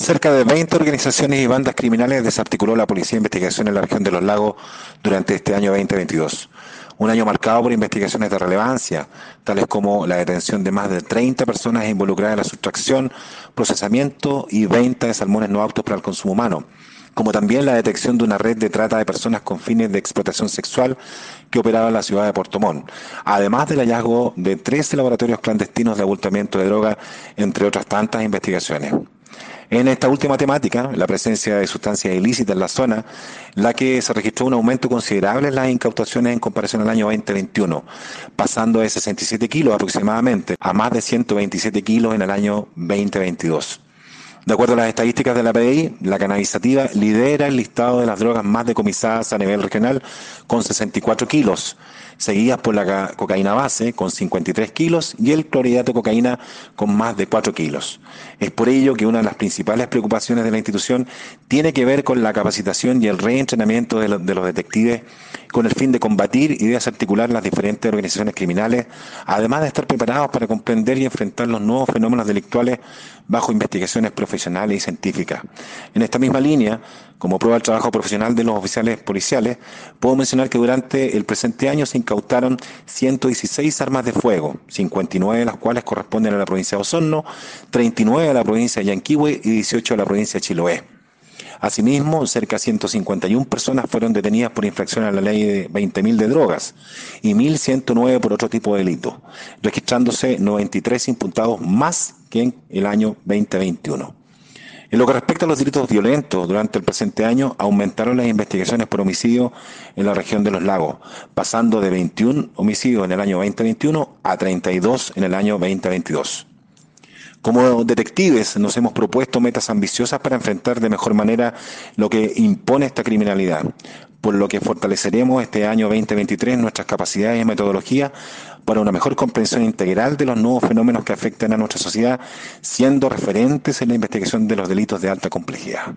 Cerca de 20 organizaciones y bandas criminales desarticuló la Policía de Investigación en la región de los lagos durante este año 2022. Un año marcado por investigaciones de relevancia, tales como la detención de más de 30 personas involucradas en la sustracción, procesamiento y venta de salmones no aptos para el consumo humano, como también la detección de una red de trata de personas con fines de explotación sexual que operaba en la ciudad de Puerto además del hallazgo de 13 laboratorios clandestinos de abultamiento de droga, entre otras tantas investigaciones. En esta última temática, la presencia de sustancias ilícitas en la zona, la que se registró un aumento considerable en las incautaciones en comparación al año 2021, pasando de 67 kilos aproximadamente a más de 127 kilos en el año 2022. De acuerdo a las estadísticas de la PDI, la cannabisativa lidera el listado de las drogas más decomisadas a nivel regional con 64 kilos, seguidas por la cocaína base con 53 kilos y el clorhidrato de cocaína con más de 4 kilos. Es por ello que una de las principales preocupaciones de la institución tiene que ver con la capacitación y el reentrenamiento de, los detectives con el fin de combatir y desarticular las diferentes organizaciones criminales, además de estar preparados para comprender y enfrentar los nuevos fenómenos delictuales bajo investigaciones profesionales y científicas. En esta misma línea, como prueba del trabajo profesional de los oficiales policiales, puedo mencionar que durante el presente año se incautaron 116 armas de fuego, 59 de las cuales corresponden a la provincia de Osorno, 39 a la provincia de Yanquihue y 18 a la provincia de Chiloé. Asimismo, cerca de 151 personas fueron detenidas por infracción a la ley de 20.000 de drogas y 1.109 por otro tipo de delito, registrándose 93 imputados más que en el año 2021. En lo que respecta a los delitos violentos, durante el presente año aumentaron las investigaciones por homicidio en la región de los lagos, pasando de 21 homicidios en el año 2021 a 32 en el año 2022. Como detectives nos hemos propuesto metas ambiciosas para enfrentar de mejor manera lo que impone esta criminalidad, por lo que fortaleceremos este año 2023 nuestras capacidades y metodologías para una mejor comprensión integral de los nuevos fenómenos que afectan a nuestra sociedad, siendo referentes en la investigación de los delitos de alta complejidad.